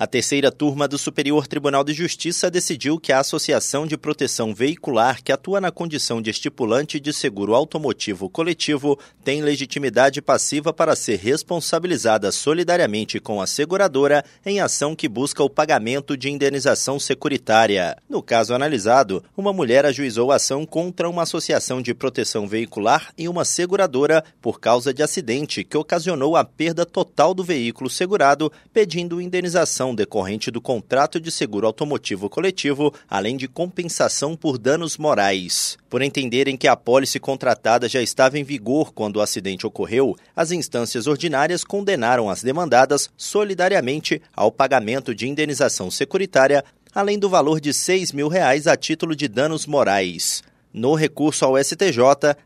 A terceira turma do Superior Tribunal de Justiça decidiu que a Associação de Proteção Veicular, que atua na condição de estipulante de seguro automotivo coletivo, tem legitimidade passiva para ser responsabilizada solidariamente com a seguradora em ação que busca o pagamento de indenização securitária. No caso analisado, uma mulher ajuizou ação contra uma associação de proteção veicular e uma seguradora por causa de acidente que ocasionou a perda total do veículo segurado, pedindo indenização decorrente do contrato de seguro automotivo coletivo, além de compensação por danos morais. Por entenderem que a pólice contratada já estava em vigor quando o acidente ocorreu, as instâncias ordinárias condenaram as demandadas solidariamente ao pagamento de indenização securitária além do valor de 6 mil reais a título de danos morais. No recurso ao STJ,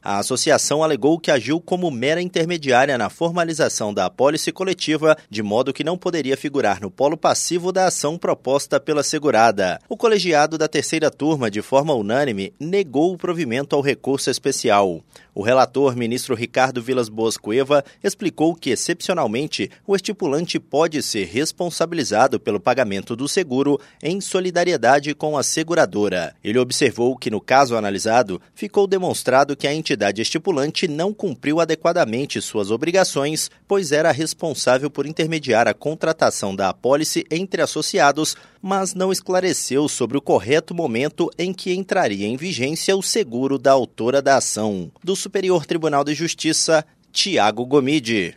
a associação alegou que agiu como mera intermediária na formalização da apólice coletiva, de modo que não poderia figurar no polo passivo da ação proposta pela segurada. O colegiado da terceira turma, de forma unânime, negou o provimento ao recurso especial. O relator, ministro Ricardo Vilas Boas Cueva, explicou que, excepcionalmente, o estipulante pode ser responsabilizado pelo pagamento do seguro em solidariedade com a seguradora. Ele observou que, no caso analisado, ficou demonstrado que a entidade estipulante não cumpriu adequadamente suas obrigações, pois era responsável por intermediar a contratação da apólice entre associados, mas não esclareceu sobre o correto momento em que entraria em vigência o seguro da autora da ação. Do Superior Tribunal de Justiça, Tiago Gomide.